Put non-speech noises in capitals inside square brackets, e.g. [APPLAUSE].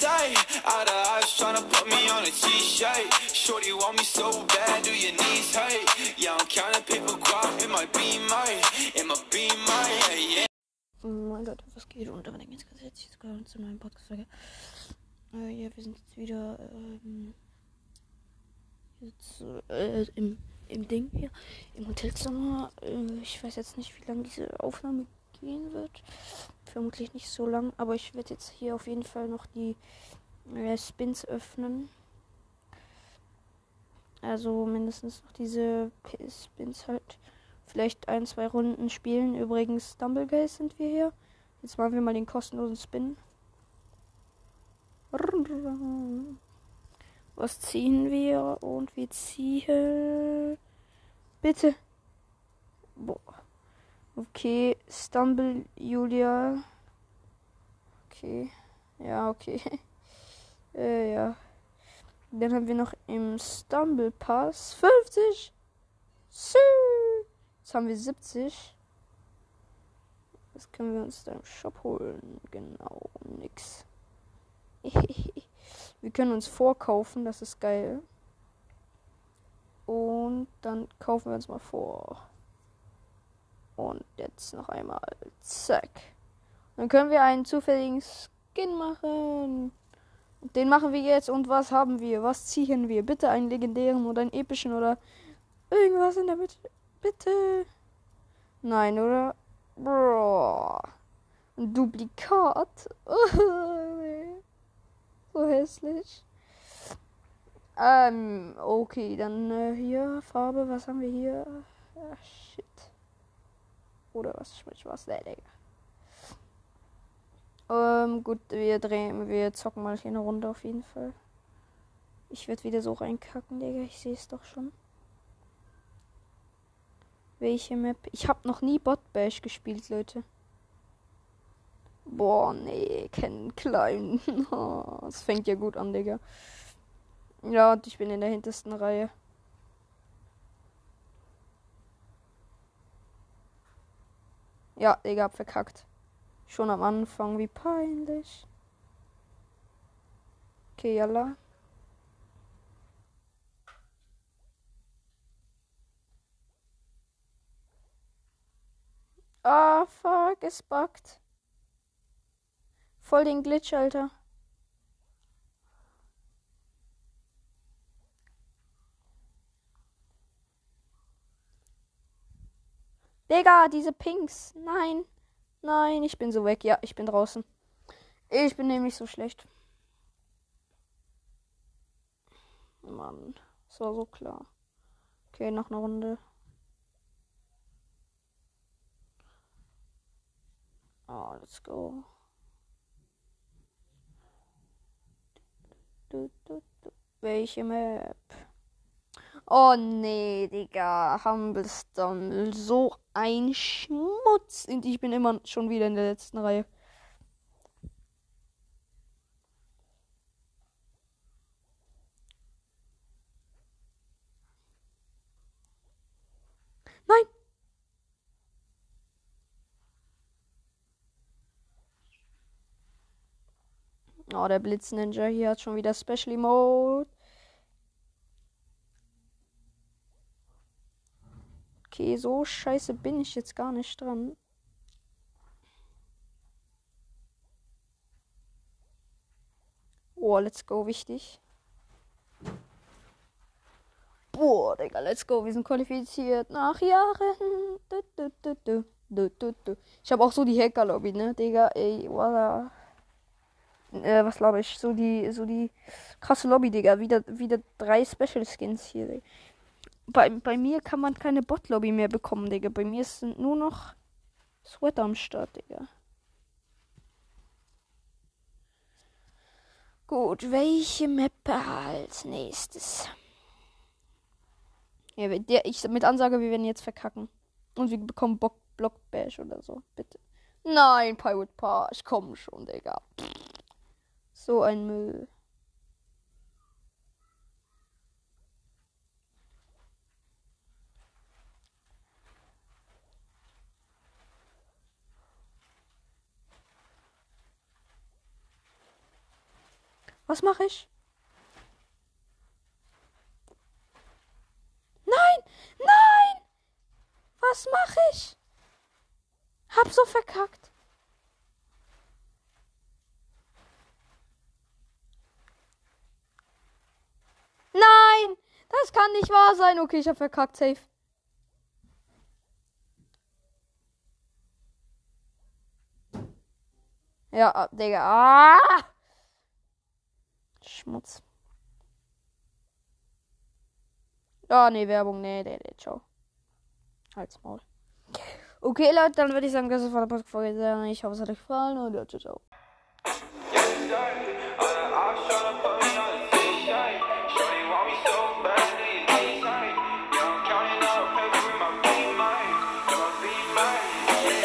sight. Out of eyes tryna put me on a t-shirt. Shorty want me so bad, do your knees hurt? Yeah, I'm counting paper guap in my beamer, in my beamer, yeah, yeah. Moin Leute, was geht? Und damit ganz ganz herzlich willkommen zu neuen Podcast-Folge. Äh, ja, wir sind jetzt wieder ähm, jetzt, äh, im, im Ding hier, im Hotelzimmer. Äh, ich weiß jetzt nicht, wie lange diese Aufnahme gehen wird. Vermutlich nicht so lang, aber ich werde jetzt hier auf jeden Fall noch die äh, Spins öffnen. Also mindestens noch diese Spins halt. Vielleicht ein, zwei Runden spielen. Übrigens, Dumbleguys sind wir hier. Jetzt machen wir mal den kostenlosen Spin. Was ziehen wir? Und wir ziehen. Bitte. Boah. Okay, Stumble Julia. Okay. Ja, okay. [LAUGHS] äh, ja. Dann haben wir noch im Stumble Pass 50. Sü. Jetzt haben wir 70. Das können wir uns da im Shop holen. Genau, nix. [LAUGHS] wir können uns vorkaufen, das ist geil. Und dann kaufen wir uns mal vor. Und jetzt noch einmal. Zack. Dann können wir einen zufälligen Skin machen. Den machen wir jetzt. Und was haben wir? Was ziehen wir? Bitte einen legendären oder einen epischen oder irgendwas in der Mitte. Bitte. Nein, oder? Bro. Ein Duplikat. [LAUGHS] so hässlich. Ähm, okay, dann äh, hier Farbe. Was haben wir hier? Ah, shit. Oder was? Schmidt was? Nee, Digga. Ähm, gut, wir drehen, wir zocken mal hier eine Runde auf jeden Fall. Ich werde wieder so reinkacken, Digga. Ich sehe es doch schon. Welche Map? Ich habe noch nie Bot Bash gespielt, Leute. Boah, nee, kennen klein. [LAUGHS] Das fängt ja gut an, Digga. Ja, und ich bin in der hintersten Reihe. Ja, Digga, hab verkackt. Schon am Anfang, wie peinlich. Okay, yalla. Ah, fuck, es buggt. Voll den Glitch, Alter. Digga, diese Pinks. Nein. Nein, ich bin so weg. Ja, ich bin draußen. Ich bin nämlich so schlecht. Mann, das war so klar. Okay, noch eine Runde. Oh, let's go. Du, du, du. Welche Map? Oh nee, Digga. Humble Stumble. So ein Schmutz. Und ich bin immer schon wieder in der letzten Reihe. Nein! Oh, der Blitz Ninja hier hat schon wieder Special Mode. Okay, so scheiße bin ich jetzt gar nicht dran. Oh, let's go, wichtig. Boah, Digga, let's go. Wir sind qualifiziert nach Jahren. Du, du, du. Ich habe auch so die Hacker-Lobby, ne, Digga, ey, voila. Äh, was glaube ich? So die, so die krasse Lobby, Digga. Wieder, wieder drei Special Skins hier, Digga. Bei, bei mir kann man keine Bot-Lobby mehr bekommen, Digga. Bei mir sind nur noch Sweater am Start, Digga. Gut, welche Map als nächstes? Ja, der, ich mit Ansage, wir werden jetzt verkacken. Und wir bekommen Bock, Block Bash oder so. Bitte. Nein, Pirate Pass. Komm schon, Digga. So ein Müll. Was mache ich? Nein! Nein! Was mache ich? Hab so verkackt. Nein! Das kann nicht wahr sein. Okay, ich hab verkackt. Safe. Ja, Digga. Ah! Schmutz. Ah, nee, Werbung. Nee, nee, nee, ciao. Halt's Maul. Okay, Leute, dann würde ich sagen, das ist der Podcast-Folge. Ich hoffe, es hat euch gefallen und ja, ciao, ciao.